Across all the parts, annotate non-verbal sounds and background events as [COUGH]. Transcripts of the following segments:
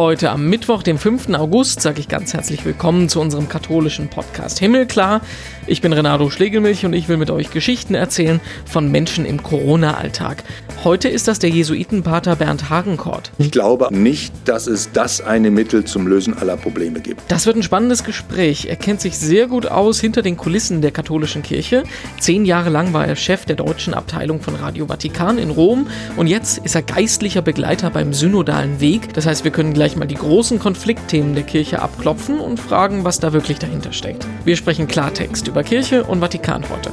Heute am Mittwoch, dem 5. August, sage ich ganz herzlich willkommen zu unserem katholischen Podcast Himmelklar. Ich bin Renato Schlegelmilch und ich will mit euch Geschichten erzählen von Menschen im Corona-Alltag. Heute ist das der Jesuitenpater Bernd Hagenkort. Ich glaube nicht, dass es das eine Mittel zum Lösen aller Probleme gibt. Das wird ein spannendes Gespräch. Er kennt sich sehr gut aus hinter den Kulissen der katholischen Kirche. Zehn Jahre lang war er Chef der deutschen Abteilung von Radio Vatikan in Rom und jetzt ist er geistlicher Begleiter beim synodalen Weg. Das heißt, wir können gleich mal die großen Konfliktthemen der Kirche abklopfen und fragen, was da wirklich dahinter steckt. Wir sprechen Klartext über Kirche und Vatikan heute.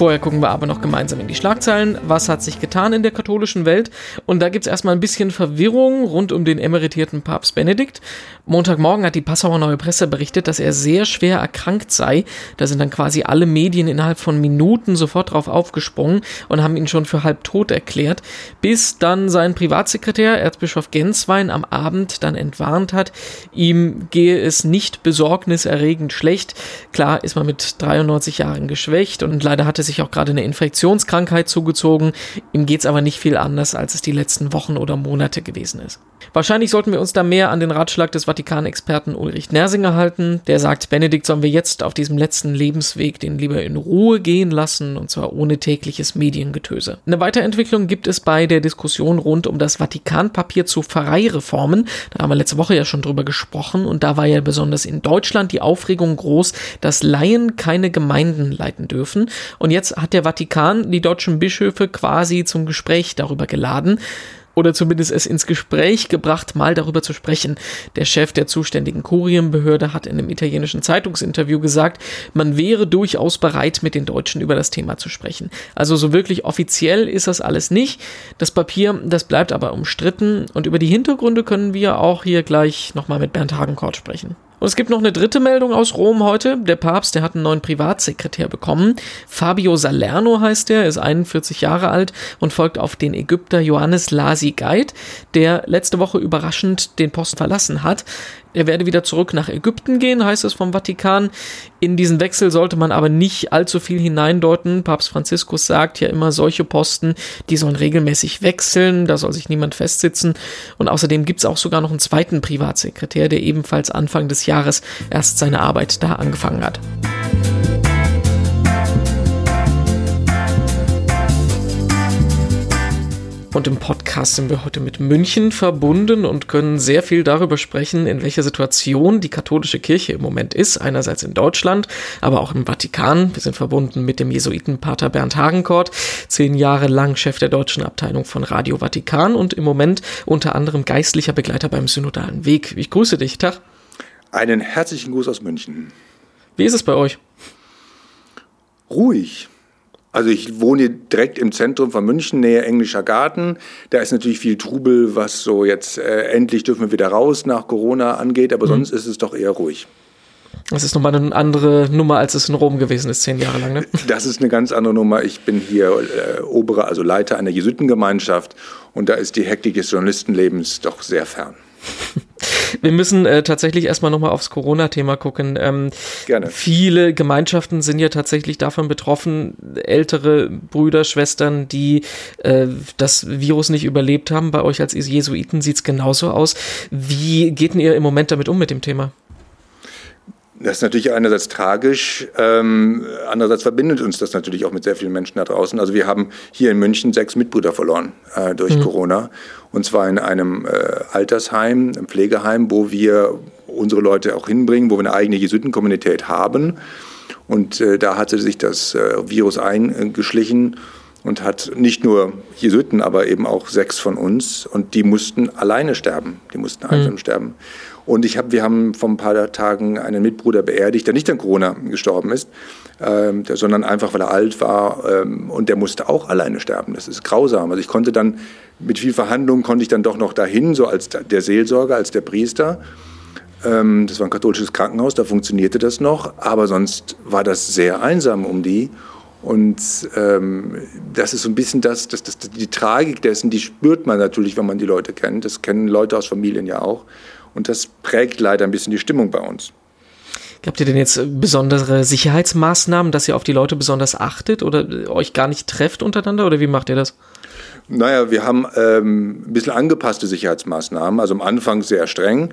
Vorher gucken wir aber noch gemeinsam in die Schlagzeilen. Was hat sich getan in der katholischen Welt? Und da gibt es erstmal ein bisschen Verwirrung rund um den emeritierten Papst Benedikt. Montagmorgen hat die Passauer Neue Presse berichtet, dass er sehr schwer erkrankt sei. Da sind dann quasi alle Medien innerhalb von Minuten sofort drauf aufgesprungen und haben ihn schon für halb tot erklärt, bis dann sein Privatsekretär, Erzbischof Genswein, am Abend dann entwarnt hat, ihm gehe es nicht besorgniserregend schlecht. Klar ist man mit 93 Jahren geschwächt und leider hatte sich auch gerade eine Infektionskrankheit zugezogen. Ihm geht es aber nicht viel anders, als es die letzten Wochen oder Monate gewesen ist. Wahrscheinlich sollten wir uns da mehr an den Ratschlag des Vatikanexperten Ulrich Nersinger halten. Der sagt, Benedikt sollen wir jetzt auf diesem letzten Lebensweg den lieber in Ruhe gehen lassen und zwar ohne tägliches Mediengetöse. Eine Weiterentwicklung gibt es bei der Diskussion rund um das Vatikanpapier zu Pfarreireformen. Da haben wir letzte Woche ja schon drüber gesprochen und da war ja besonders in Deutschland die Aufregung groß, dass Laien keine Gemeinden leiten dürfen. Und jetzt hat der Vatikan die deutschen Bischöfe quasi zum Gespräch darüber geladen oder zumindest es ins Gespräch gebracht, mal darüber zu sprechen. Der Chef der zuständigen Kurienbehörde hat in einem italienischen Zeitungsinterview gesagt, man wäre durchaus bereit, mit den Deutschen über das Thema zu sprechen. Also so wirklich offiziell ist das alles nicht. Das Papier, das bleibt aber umstritten und über die Hintergründe können wir auch hier gleich nochmal mit Bernd Hagenkort sprechen. Und es gibt noch eine dritte Meldung aus Rom heute. Der Papst, der hat einen neuen Privatsekretär bekommen. Fabio Salerno heißt er, ist 41 Jahre alt und folgt auf den Ägypter Johannes Lasi Guide, der letzte Woche überraschend den Posten verlassen hat. Er werde wieder zurück nach Ägypten gehen, heißt es vom Vatikan. In diesen Wechsel sollte man aber nicht allzu viel hineindeuten. Papst Franziskus sagt ja immer, solche Posten, die sollen regelmäßig wechseln, da soll sich niemand festsitzen. Und außerdem gibt es auch sogar noch einen zweiten Privatsekretär, der ebenfalls Anfang des Jahres erst seine Arbeit da angefangen hat. Und im Podcast sind wir heute mit München verbunden und können sehr viel darüber sprechen, in welcher Situation die katholische Kirche im Moment ist. Einerseits in Deutschland, aber auch im Vatikan. Wir sind verbunden mit dem Jesuitenpater Bernd Hagenkort, zehn Jahre lang Chef der deutschen Abteilung von Radio Vatikan und im Moment unter anderem geistlicher Begleiter beim Synodalen Weg. Ich grüße dich, Tag. Einen herzlichen Gruß aus München. Wie ist es bei euch? Ruhig. Also ich wohne direkt im Zentrum von München, nähe Englischer Garten. Da ist natürlich viel Trubel, was so jetzt äh, endlich dürfen wir wieder raus nach Corona angeht, aber mhm. sonst ist es doch eher ruhig. Das ist nochmal eine andere Nummer, als es in Rom gewesen ist, zehn Jahre lang. Ne? [LAUGHS] Das ist eine ganz andere Nummer. Ich bin hier äh, Oberer, also Leiter einer Jesuitengemeinschaft und da ist die Hektik des Journalistenlebens doch sehr fern. Wir müssen äh, tatsächlich erstmal nochmal aufs Corona-Thema gucken. Ähm, Gerne. Viele Gemeinschaften sind ja tatsächlich davon betroffen, ältere Brüder, Schwestern, die äh, das Virus nicht überlebt haben. Bei euch als Jesuiten sieht es genauso aus. Wie geht denn ihr im Moment damit um mit dem Thema? Das ist natürlich einerseits tragisch, ähm, andererseits verbindet uns das natürlich auch mit sehr vielen Menschen da draußen. Also wir haben hier in München sechs Mitbrüder verloren äh, durch mhm. Corona. Und zwar in einem äh, Altersheim, einem Pflegeheim, wo wir unsere Leute auch hinbringen, wo wir eine eigene Jesuitenkommunität haben. Und äh, da hatte sich das äh, Virus eingeschlichen und hat nicht nur Jesuiten, aber eben auch sechs von uns. Und die mussten alleine sterben. Die mussten einsam mhm. sterben. Und ich hab, wir haben vor ein paar Tagen einen Mitbruder beerdigt, der nicht an Corona gestorben ist, ähm, der, sondern einfach, weil er alt war ähm, und der musste auch alleine sterben. Das ist grausam. Also ich konnte dann mit viel Verhandlung konnte ich dann doch noch dahin, so als der Seelsorger, als der Priester. Ähm, das war ein katholisches Krankenhaus, da funktionierte das noch, aber sonst war das sehr einsam um die. Und ähm, das ist so ein bisschen das, das, das, die Tragik dessen, die spürt man natürlich, wenn man die Leute kennt. Das kennen Leute aus Familien ja auch. Und das prägt leider ein bisschen die Stimmung bei uns. Habt ihr denn jetzt besondere Sicherheitsmaßnahmen, dass ihr auf die Leute besonders achtet oder euch gar nicht trefft untereinander oder wie macht ihr das? Naja, wir haben ähm, ein bisschen angepasste Sicherheitsmaßnahmen. Also am Anfang sehr streng.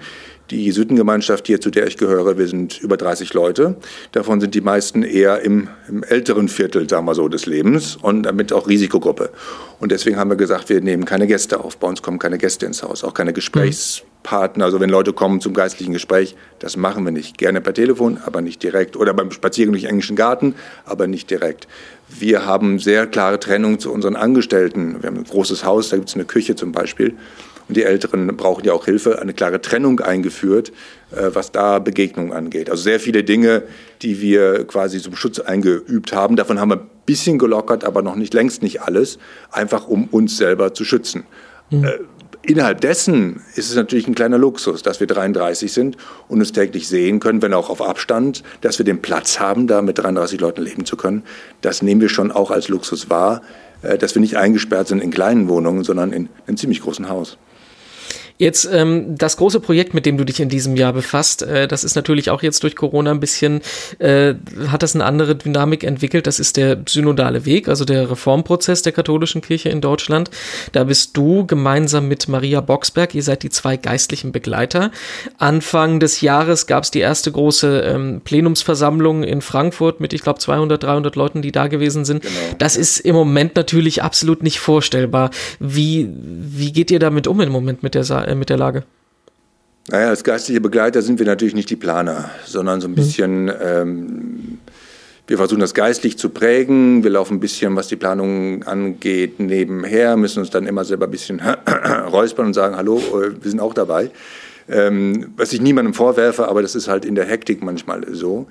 Die Jesuitengemeinschaft hier, zu der ich gehöre, wir sind über 30 Leute. Davon sind die meisten eher im, im, älteren Viertel, sagen wir so, des Lebens und damit auch Risikogruppe. Und deswegen haben wir gesagt, wir nehmen keine Gäste auf. Bei uns kommen keine Gäste ins Haus, auch keine Gesprächspartner. Also wenn Leute kommen zum geistlichen Gespräch, das machen wir nicht. Gerne per Telefon, aber nicht direkt. Oder beim Spaziergang durch den englischen Garten, aber nicht direkt. Wir haben sehr klare Trennung zu unseren Angestellten. Wir haben ein großes Haus, da gibt es eine Küche zum Beispiel. Und die Älteren brauchen ja auch Hilfe, eine klare Trennung eingeführt, äh, was da Begegnungen angeht. Also sehr viele Dinge, die wir quasi zum Schutz eingeübt haben. Davon haben wir ein bisschen gelockert, aber noch nicht längst nicht alles, einfach um uns selber zu schützen. Mhm. Innerhalb dessen ist es natürlich ein kleiner Luxus, dass wir 33 sind und uns täglich sehen können, wenn auch auf Abstand, dass wir den Platz haben, da mit 33 Leuten leben zu können. Das nehmen wir schon auch als Luxus wahr, äh, dass wir nicht eingesperrt sind in kleinen Wohnungen, sondern in einem ziemlich großen Haus. Jetzt ähm, das große Projekt, mit dem du dich in diesem Jahr befasst, äh, das ist natürlich auch jetzt durch Corona ein bisschen, äh, hat das eine andere Dynamik entwickelt. Das ist der synodale Weg, also der Reformprozess der katholischen Kirche in Deutschland. Da bist du gemeinsam mit Maria Boxberg, ihr seid die zwei geistlichen Begleiter. Anfang des Jahres gab es die erste große ähm, Plenumsversammlung in Frankfurt mit, ich glaube, 200, 300 Leuten, die da gewesen sind. Genau. Das ist im Moment natürlich absolut nicht vorstellbar. Wie, wie geht ihr damit um im Moment mit der Sache? Äh, mit der Lage? Naja, als geistliche Begleiter sind wir natürlich nicht die Planer, sondern so ein mhm. bisschen, ähm, wir versuchen das geistlich zu prägen, wir laufen ein bisschen, was die Planung angeht, nebenher, müssen uns dann immer selber ein bisschen [CLEARS THROAT] räuspern und sagen, hallo, äh, wir sind auch dabei. Ähm, was ich niemandem vorwerfe, aber das ist halt in der Hektik manchmal so.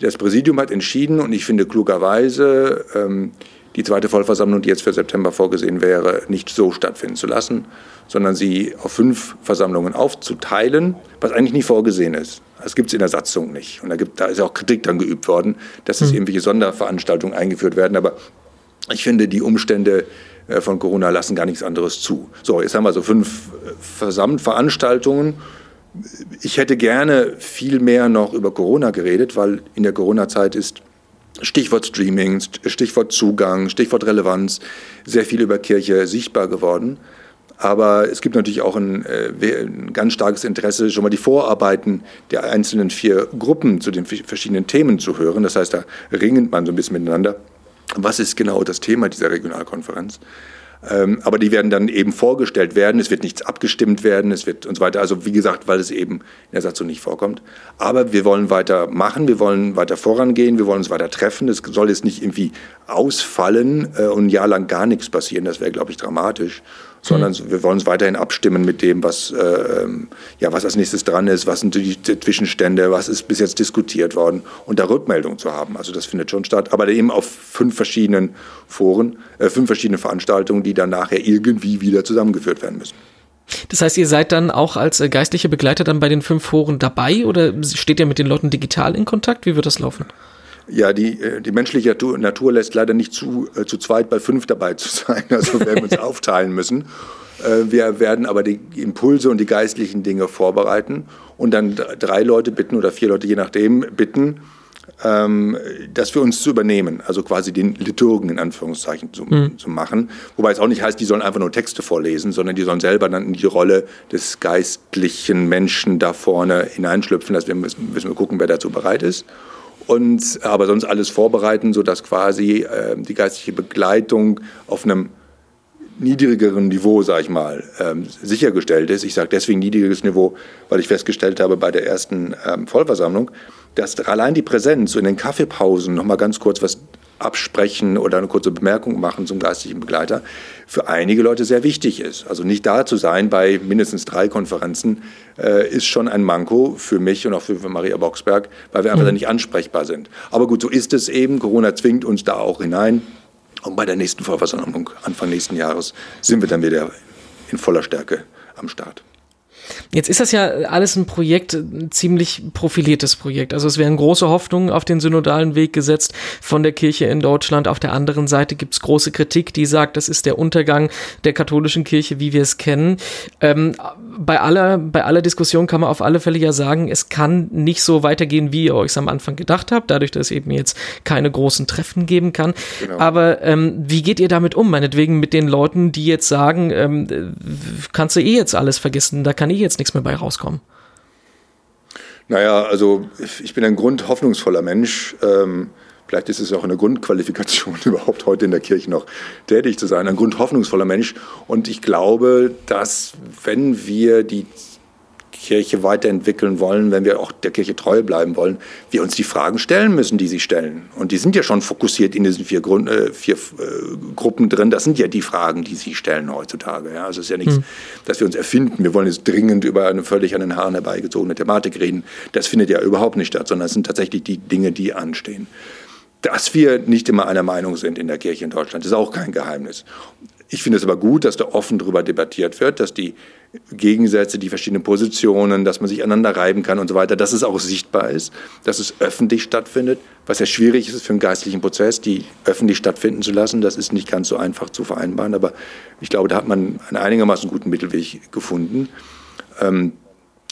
Das Präsidium hat entschieden und ich finde klugerweise, ähm, die zweite Vollversammlung, die jetzt für September vorgesehen wäre, nicht so stattfinden zu lassen, sondern sie auf fünf Versammlungen aufzuteilen, was eigentlich nie vorgesehen ist. Das gibt es in der Satzung nicht. Und da, gibt, da ist auch Kritik dann geübt worden, dass es mhm. irgendwelche Sonderveranstaltungen eingeführt werden. Aber ich finde, die Umstände äh, von Corona lassen gar nichts anderes zu. So, jetzt haben wir so fünf äh, Veranstaltungen. Ich hätte gerne viel mehr noch über Corona geredet, weil in der Corona-Zeit ist Stichwort Streaming, Stichwort Zugang, Stichwort Relevanz, sehr viel über Kirche sichtbar geworden. Aber es gibt natürlich auch ein, äh, ein, ganz starkes Interesse, schon mal die Vorarbeiten der einzelnen vier Gruppen zu den verschiedenen Themen zu hören. Das heißt, da ringt man so ein bisschen miteinander. Was ist genau das Thema dieser Regionalkonferenz? Ähm, aber die werden dann eben vorgestellt werden. Es wird nichts abgestimmt werden, es wird und so weiter. Also wie gesagt, weil es eben in der Satzung nicht vorkommt. Aber wir wollen weiter machen, wir wollen weiter vorangehen, wir wollen uns weiter treffen. Es soll jetzt nicht irgendwie ausfallen äh, und ein Jahr lang gar nichts passieren. Das wäre, glaube ich, dramatisch sondern mhm. wir wollen uns weiterhin abstimmen mit dem, was, äh, ja, was als nächstes dran ist, was sind die Zwischenstände, was ist bis jetzt diskutiert worden und da Rückmeldung zu haben. Also das findet schon statt, aber eben auf fünf verschiedenen Foren, äh, fünf verschiedene Veranstaltungen, die dann nachher irgendwie wieder zusammengeführt werden müssen. Das heißt, ihr seid dann auch als äh, geistliche Begleiter dann bei den fünf Foren dabei oder steht ihr mit den Leuten digital in Kontakt? Wie wird das laufen? Ja, die, äh, die menschliche Natur, lässt leider nicht zu, äh, zu zweit bei fünf dabei zu sein. [LAUGHS] Also werden wir uns [LAUGHS] aufteilen müssen. Äh, wir werden aber die Impulse und die geistlichen Dinge vorbereiten und dann drei Leute bitten oder vier Leute, je nachdem, bitten, ähm, das für uns zu übernehmen, also quasi den Liturgen in Anführungszeichen zu, mhm. zu, machen. Wobei es auch nicht heißt, die sollen einfach nur Texte vorlesen, sondern die sollen selber dann in die Rolle des geistlichen Menschen da vorne hineinschlüpfen. dass wir müssen, müssen wir gucken, wer dazu bereit ist und aber sonst alles vorbereiten, sodass quasi äh, die geistliche Begleitung auf einem niedrigeren Niveau, sage ich mal, ähm, sichergestellt ist. Ich sage deswegen niedrigeres Niveau, weil ich festgestellt habe bei der ersten ähm, Vollversammlung, dass allein die Präsenz in den Kaffeepausen noch mal ganz kurz was absprechen oder eine kurze Bemerkung machen zum geistlichen Begleiter für einige Leute sehr wichtig ist. Also nicht da zu sein bei mindestens drei Konferenzen äh, ist schon ein Manko für mich und auch für, für Maria Boxberg, weil wir einfach mhm. nicht ansprechbar sind. Aber gut, so ist es eben. Corona zwingt uns da auch hinein. Und bei der nächsten Vollversammlung Anfang nächsten Jahres sind wir dann wieder in voller Stärke am Start. Jetzt ist das ja alles ein Projekt, ein ziemlich profiliertes Projekt. Also es werden große Hoffnungen auf den synodalen Weg gesetzt von der Kirche in Deutschland. Auf der anderen Seite gibt es große Kritik, die sagt, das ist der Untergang der katholischen Kirche, wie wir es kennen. Ähm, bei aller, bei aller Diskussion kann man auf alle Fälle ja sagen, es kann nicht so weitergehen, wie ihr euch am Anfang gedacht habt, dadurch, dass es eben jetzt keine großen Treffen geben kann. Genau. Aber ähm, wie geht ihr damit um? Meinetwegen mit den Leuten, die jetzt sagen, ähm, kannst du eh jetzt alles vergessen, da kann eh jetzt nichts mehr bei rauskommen. Naja, also ich bin ein grundhoffnungsvoller Mensch. Ähm, vielleicht ist es auch eine Grundqualifikation, [LAUGHS] überhaupt heute in der Kirche noch tätig zu sein. Ein grundhoffnungsvoller Mensch. Und ich glaube, dass wenn wir die Kirche weiterentwickeln wollen, wenn wir auch der Kirche treu bleiben wollen, wir uns die Fragen stellen müssen, die sie stellen. Und die sind ja schon fokussiert in diesen vier, Grund, äh, vier äh, Gruppen drin. Das sind ja die Fragen, die sie stellen heutzutage. Ja? Also es ist ja nichts, hm. dass wir uns erfinden. Wir wollen jetzt dringend über eine völlig an den Haaren herbeigezogene Thematik reden. Das findet ja überhaupt nicht statt, sondern es sind tatsächlich die Dinge, die anstehen. Dass wir nicht immer einer Meinung sind in der Kirche in Deutschland, ist auch kein Geheimnis. Ich finde es aber gut, dass da offen darüber debattiert wird, dass die Gegensätze, die verschiedenen Positionen, dass man sich aneinander reiben kann und so weiter, dass es auch sichtbar ist, dass es öffentlich stattfindet, was ja schwierig ist für einen geistlichen Prozess, die öffentlich stattfinden zu lassen. Das ist nicht ganz so einfach zu vereinbaren, aber ich glaube, da hat man einen einigermaßen guten Mittelweg gefunden. Ähm,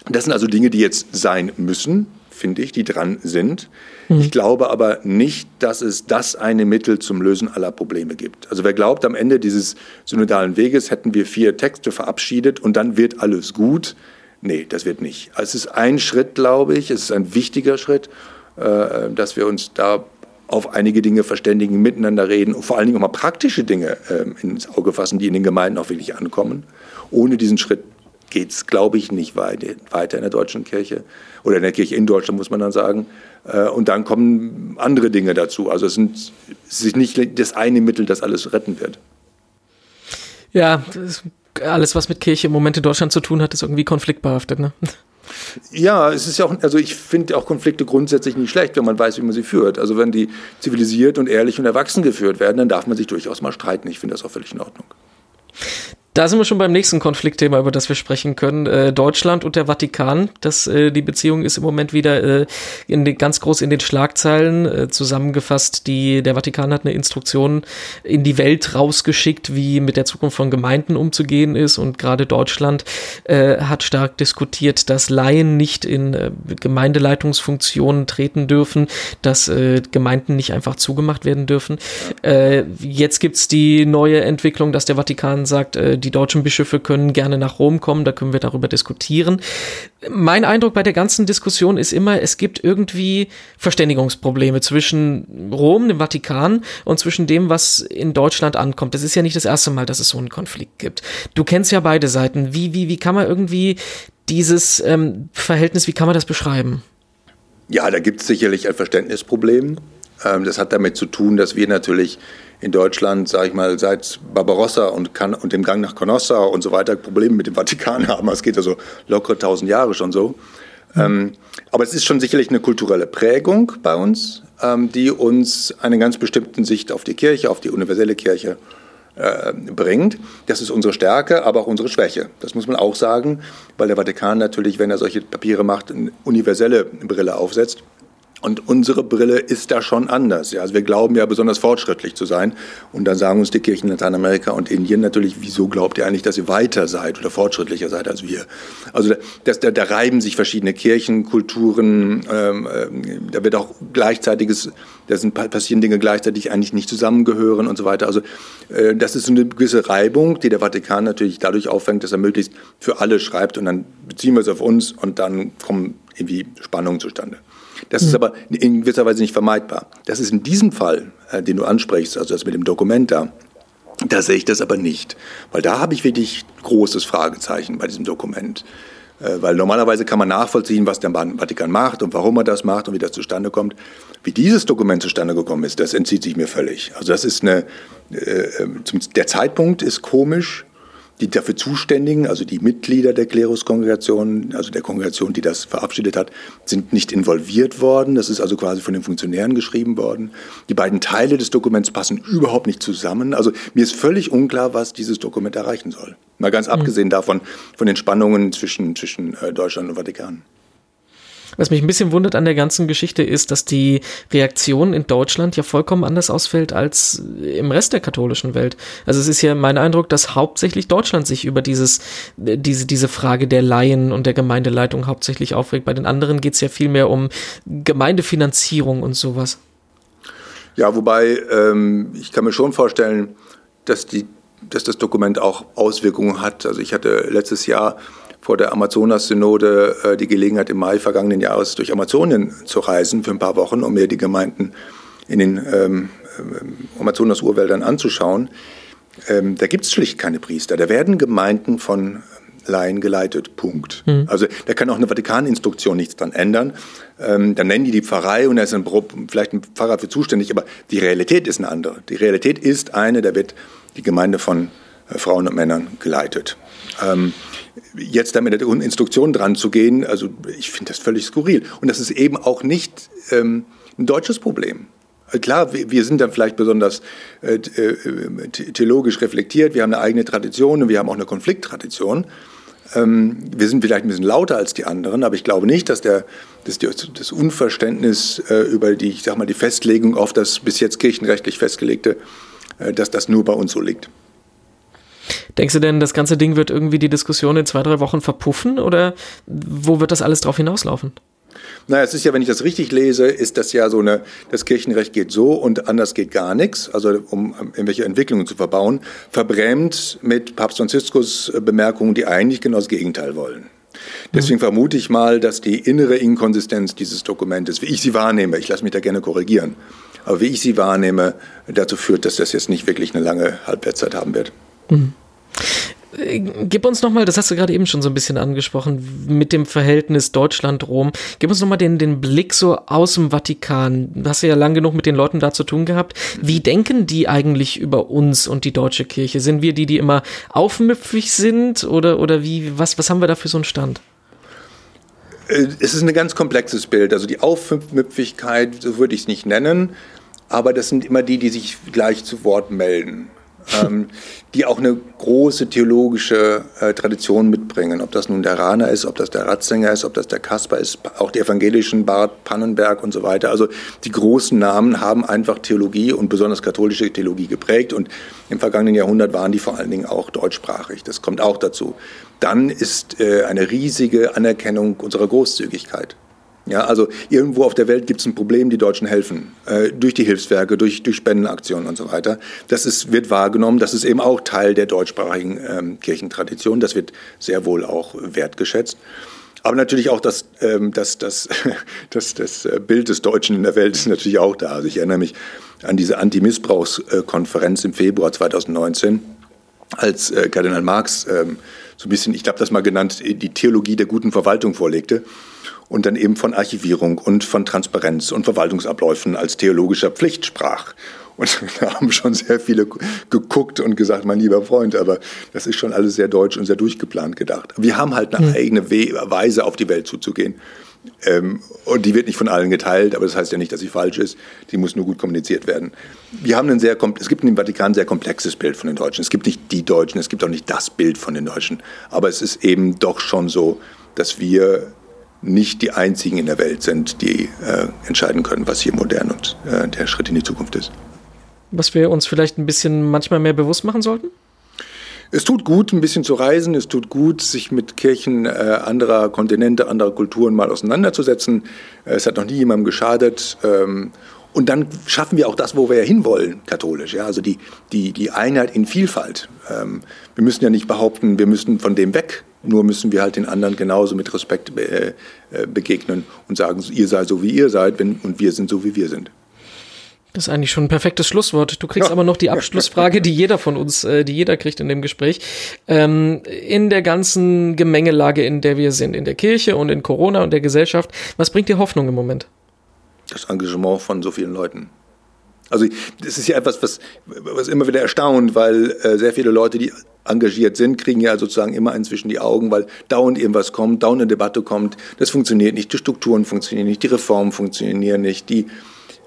das sind also Dinge, die jetzt sein müssen, finde ich, die dran sind. Mhm. Ich glaube aber nicht, dass es das eine Mittel zum Lösen aller Probleme gibt. Also wer glaubt, am Ende dieses synodalen Weges hätten wir vier Texte verabschiedet und dann wird alles gut. Nee, das wird nicht. Also es ist ein Schritt, glaube ich, es ist ein wichtiger Schritt, äh, dass wir uns da auf einige Dinge verständigen, miteinander reden und vor allen Dingen auch mal praktische Dinge äh, ins Auge fassen, die in den Gemeinden auch wirklich ankommen. Ohne diesen Schritt geht es, glaube ich, nicht weiter in der deutschen Kirche oder in der Kirche in Deutschland, muss man dann sagen. Äh, und dann kommen andere Dinge dazu. Also es, sind, es ist nicht das eine Mittel, das alles retten wird. Ja, alles, was mit Kirche im Moment in Deutschland zu tun hat, ist irgendwie konfliktbehaftet. Ne? Ja, es ist ja auch, also ich finde auch Konflikte grundsätzlich nicht schlecht, wenn man weiß, wie man sie führt. Also wenn die zivilisiert und ehrlich und erwachsen geführt werden, dann darf man sich durchaus mal streiten. Ich finde das auch völlig in Ordnung. Da sind wir schon beim nächsten Konfliktthema, über das wir sprechen können. Äh, Deutschland und der Vatikan. Das, äh, die Beziehung ist im Moment wieder äh, in den, ganz groß in den Schlagzeilen äh, zusammengefasst. Die, der Vatikan hat eine Instruktion in die Welt rausgeschickt, wie mit der Zukunft von Gemeinden umzugehen ist. Und gerade Deutschland äh, hat stark diskutiert, dass Laien nicht in äh, Gemeindeleitungsfunktionen treten dürfen, dass äh, Gemeinden nicht einfach zugemacht werden dürfen. Äh, jetzt gibt's die neue Entwicklung, dass der Vatikan sagt, äh, die deutschen Bischöfe können gerne nach Rom kommen, da können wir darüber diskutieren. Mein Eindruck bei der ganzen Diskussion ist immer, es gibt irgendwie Verständigungsprobleme zwischen Rom, dem Vatikan und zwischen dem, was in Deutschland ankommt. Das ist ja nicht das erste Mal, dass es so einen Konflikt gibt. Du kennst ja beide Seiten. Wie, wie, wie kann man irgendwie dieses ähm, Verhältnis, wie kann man das beschreiben? Ja, da gibt es sicherlich ein Verständnisproblem. Ähm, das hat damit zu tun, dass wir natürlich in Deutschland, sage ich mal, seit Barbarossa und, kan und dem Gang nach Canossa und so weiter Probleme mit dem Vatikan [LAUGHS] haben. Es geht also lockere tausend Jahre schon so. Mhm. Ähm, aber es ist schon sicherlich eine kulturelle Prägung bei uns, ähm, die uns eine ganz bestimmte Sicht auf die Kirche, auf die universelle Kirche äh, bringt. Das ist unsere Stärke, aber auch unsere Schwäche. Das muss man auch sagen, weil der Vatikan natürlich, wenn er solche Papiere macht, eine universelle Brille aufsetzt. Und unsere Brille ist da schon anders. Ja. Also wir glauben ja besonders fortschrittlich zu sein. Und dann sagen uns die Kirchen in Lateinamerika und Indien natürlich, wieso glaubt ihr eigentlich, dass ihr weiter seid oder fortschrittlicher seid als wir? Also das, da, da reiben sich verschiedene Kirchenkulturen. Ähm, ähm, da wird auch gleichzeitiges, da sind, passieren Dinge gleichzeitig, eigentlich nicht zusammengehören und so weiter. Also äh, das ist so eine gewisse Reibung, die der Vatikan natürlich dadurch auffängt, dass er möglichst für alle schreibt und dann beziehen wir es auf uns und dann kommen irgendwie Spannungen zustande. Das ist hm. aber in gewisser Weise nicht vermeidbar. Das ist in diesem Fall, äh, den du ansprichst, also das mit dem Dokument da, da sehe ich das aber nicht. Weil da habe ich wirklich großes Fragezeichen bei diesem Dokument. Äh, weil normalerweise kann man nachvollziehen, was der Vatikan macht und warum er das macht und wie das zustande kommt. Wie dieses Dokument zustande gekommen ist, das entzieht sich mir völlig. Also das ist eine, äh, der Zeitpunkt ist komisch, die dafür Zuständigen, also die Mitglieder der Kleruskongregation, also der Kongregation, die das verabschiedet hat, sind nicht involviert worden. Das ist also quasi von den Funktionären geschrieben worden. Die beiden Teile des Dokuments passen überhaupt nicht zusammen. Also mir ist völlig unklar, was dieses Dokument erreichen soll. Mal ganz mhm. abgesehen davon, von den Spannungen zwischen, zwischen äh, Deutschland und Vatikan. Was mich ein bisschen wundert an der ganzen Geschichte ist, dass die Reaktion in Deutschland ja vollkommen anders ausfällt als im Rest der katholischen Welt. Also es ist ja mein Eindruck, dass hauptsächlich Deutschland sich über dieses, diese, diese Frage der Laien und der Gemeindeleitung hauptsächlich aufregt. Bei den anderen geht es ja viel mehr um Gemeindefinanzierung und sowas. Ja, wobei ähm, ich kann mir schon vorstellen, dass, die, dass das Dokument auch Auswirkungen hat. Also ich hatte letztes Jahr vor der Amazonas-Synode äh, die Gelegenheit, im Mai vergangenen Jahres durch Amazonien zu reisen für ein paar Wochen, um mir die Gemeinden in den ähm, äh, Amazonas-Urwäldern anzuschauen. Ähm, da gibt es schlicht keine Priester. Da werden Gemeinden von Laien geleitet. Punkt. Mhm. Also da kann auch eine Vatikaninstruktion nichts dran ändern. Ähm, dann nennen die die Pfarrei und da ist ein, vielleicht ein Pfarrer für zuständig, aber die Realität ist eine andere. Die Realität ist eine, da wird die Gemeinde von äh, Frauen und Männern geleitet. Ähm, jetzt damit mit der Instruktion dran zu gehen, also ich finde das völlig skurril. Und das ist eben auch nicht ähm, ein deutsches Problem. Klar, wir sind dann vielleicht besonders äh, äh, theologisch reflektiert, wir haben eine eigene Tradition und wir haben auch eine Konflikttradition. Ähm, wir sind vielleicht ein bisschen lauter als die anderen, aber ich glaube nicht, dass, der, dass das Unverständnis äh, über die, ich sag mal, die Festlegung auf das bis jetzt kirchenrechtlich festgelegte, dass das nur bei uns so liegt. Denkst du denn, das ganze Ding wird irgendwie die Diskussion in zwei, drei Wochen verpuffen oder wo wird das alles drauf hinauslaufen? Naja, es ist ja, wenn ich das richtig lese, ist das ja so eine, das Kirchenrecht geht so und anders geht gar nichts, also um irgendwelche Entwicklungen zu verbauen, verbrämt mit Papst Franziskus Bemerkungen, die eigentlich genau das Gegenteil wollen. Deswegen mhm. vermute ich mal, dass die innere Inkonsistenz dieses Dokumentes, wie ich sie wahrnehme, ich lasse mich da gerne korrigieren, aber wie ich sie wahrnehme, dazu führt, dass das jetzt nicht wirklich eine lange Halbwertszeit haben wird. Mhm. Gib uns nochmal, das hast du gerade eben schon so ein bisschen angesprochen, mit dem Verhältnis Deutschland-Rom. Gib uns nochmal den, den Blick so aus dem Vatikan. Du hast ja lang genug mit den Leuten da zu tun gehabt. Wie denken die eigentlich über uns und die deutsche Kirche? Sind wir die, die immer aufmüpfig sind oder, oder wie, was, was haben wir da für so einen Stand? Äh, es ist ein ganz komplexes Bild. Also die Aufmüpfigkeit, so würde ich es nicht nennen, aber das sind immer die, die sich gleich zu Wort melden ähm, die auch eine große theologische äh, Tradition mitbringen. Ob das nun der Rahner ist, ob das der Ratzinger ist, ob das der Kasper ist, auch die evangelischen Bart, Pannenberg und so weiter. Also die großen Namen haben einfach Theologie und besonders katholische Theologie geprägt und im vergangenen Jahrhundert waren die vor allen Dingen auch deutschsprachig. Das kommt auch dazu. Dann ist äh, eine riesige Anerkennung unserer Großzügigkeit. Ja, also irgendwo auf der Welt gibt es ein Problem, die Deutschen helfen. Äh, durch die Hilfswerke, durch, durch Spendenaktionen und so weiter. Das ist, wird wahrgenommen. Das ist eben auch Teil der deutschsprachigen ähm, Kirchentradition. Das wird sehr wohl auch wertgeschätzt. Aber natürlich auch das, ähm, das, das, [LAUGHS] das, das äh, Bild des Deutschen in der Welt ist natürlich auch da. Also ich erinnere mich an diese Anti-Missbrauchskonferenz im Februar 2019, als äh, Kardinal Marx ähm, so ein bisschen, ich glaube das mal genannt, die Theologie der guten Verwaltung vorlegte und dann eben von Archivierung und von Transparenz und Verwaltungsabläufen als theologischer Pflicht sprach. Und [LAUGHS] da haben schon sehr viele geguckt und gesagt, mein lieber Freund, aber das ist schon alles sehr deutsch und sehr durchgeplant gedacht. Wir haben halt eine mhm. eigene Weise, auf die Welt zuzugehen. Ähm, und die wird nicht von allen geteilt, aber das heißt ja nicht, dass sie falsch ist. Die muss nur gut kommuniziert werden. Wir haben ein sehr, es gibt im Vatikan ein sehr komplexes Bild von den Deutschen. Es gibt nicht die Deutschen, es gibt auch nicht das Bild von den Deutschen. Aber es ist eben doch schon so, dass wir nicht die einzigen in der Welt sind, die äh, entscheiden können, was hier modern und äh, der Schritt in die Zukunft ist. Was wir uns vielleicht ein bisschen manchmal mehr bewusst machen sollten? Es tut gut, ein bisschen zu reisen. Es tut gut, sich mit Kirchen äh, anderer Kontinente, anderer Kulturen mal auseinanderzusetzen. Es hat noch nie jemandem geschadet. Ähm, und dann schaffen wir auch das, wo wir ja hinwollen, katholisch. Ja? Also die, die, die Einheit in Vielfalt. Ähm, wir müssen ja nicht behaupten, wir müssen von dem weg. Nur müssen wir halt den anderen genauso mit Respekt be äh, äh, begegnen und sagen, ihr seid so, wie ihr seid wenn, und wir sind so, wie wir sind. Das ist eigentlich schon ein perfektes Schlusswort. Du kriegst ja. aber noch die Abschlussfrage, die jeder von uns, äh, die jeder kriegt in dem Gespräch. Ähm, in der ganzen Gemengelage, in der wir sind, in der Kirche und in Corona und der Gesellschaft, was bringt dir Hoffnung im Moment? Das Engagement von so vielen Leuten. Also das ist ja etwas, was, was immer wieder erstaunt, weil äh, sehr viele Leute, die engagiert sind, kriegen ja sozusagen immer einen zwischen die Augen, weil dauernd irgendwas kommt, dauernd eine Debatte kommt. Das funktioniert nicht, die Strukturen funktionieren nicht, die Reformen funktionieren nicht, die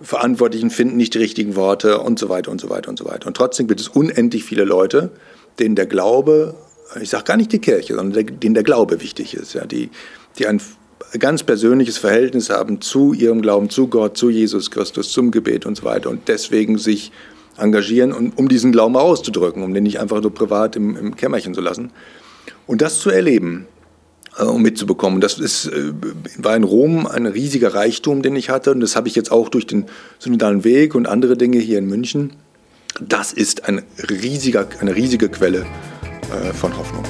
Verantwortlichen finden nicht die richtigen Worte und so weiter und so weiter und so weiter. Und trotzdem gibt es unendlich viele Leute, denen der Glaube, ich sage gar nicht die Kirche, sondern denen der Glaube wichtig ist, ja, die, die ein ganz persönliches Verhältnis haben zu ihrem Glauben, zu Gott, zu Jesus Christus, zum Gebet und so weiter und deswegen sich engagieren, um, um diesen Glauben auszudrücken, um den nicht einfach nur privat im, im Kämmerchen zu lassen. Und das zu erleben äh, und mitzubekommen, das ist, äh, war in Rom ein riesiger Reichtum, den ich hatte und das habe ich jetzt auch durch den synodalen Weg und andere Dinge hier in München. Das ist ein riesiger, eine riesige Quelle äh, von Hoffnung.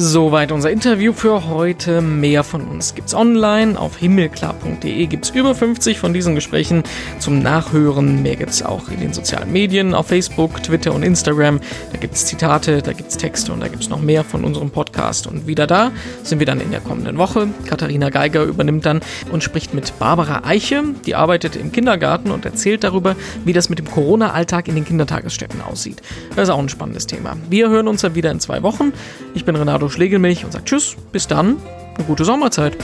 Soweit unser Interview für heute. Mehr von uns gibt's online. Auf himmelklar.de gibt's über 50 von diesen Gesprächen zum Nachhören. Mehr gibt's auch in den sozialen Medien, auf Facebook, Twitter und Instagram. Da gibt's Zitate, da gibt's Texte und da gibt's noch mehr von unserem Podcast. Und wieder da sind wir dann in der kommenden Woche. Katharina Geiger übernimmt dann und spricht mit Barbara Eiche. Die arbeitet im Kindergarten und erzählt darüber, wie das mit dem Corona-Alltag in den Kindertagesstätten aussieht. Das ist auch ein spannendes Thema. Wir hören uns dann wieder in zwei Wochen. Ich bin Renato Schlegelmilch und sagt Tschüss, bis dann, eine gute Sommerzeit.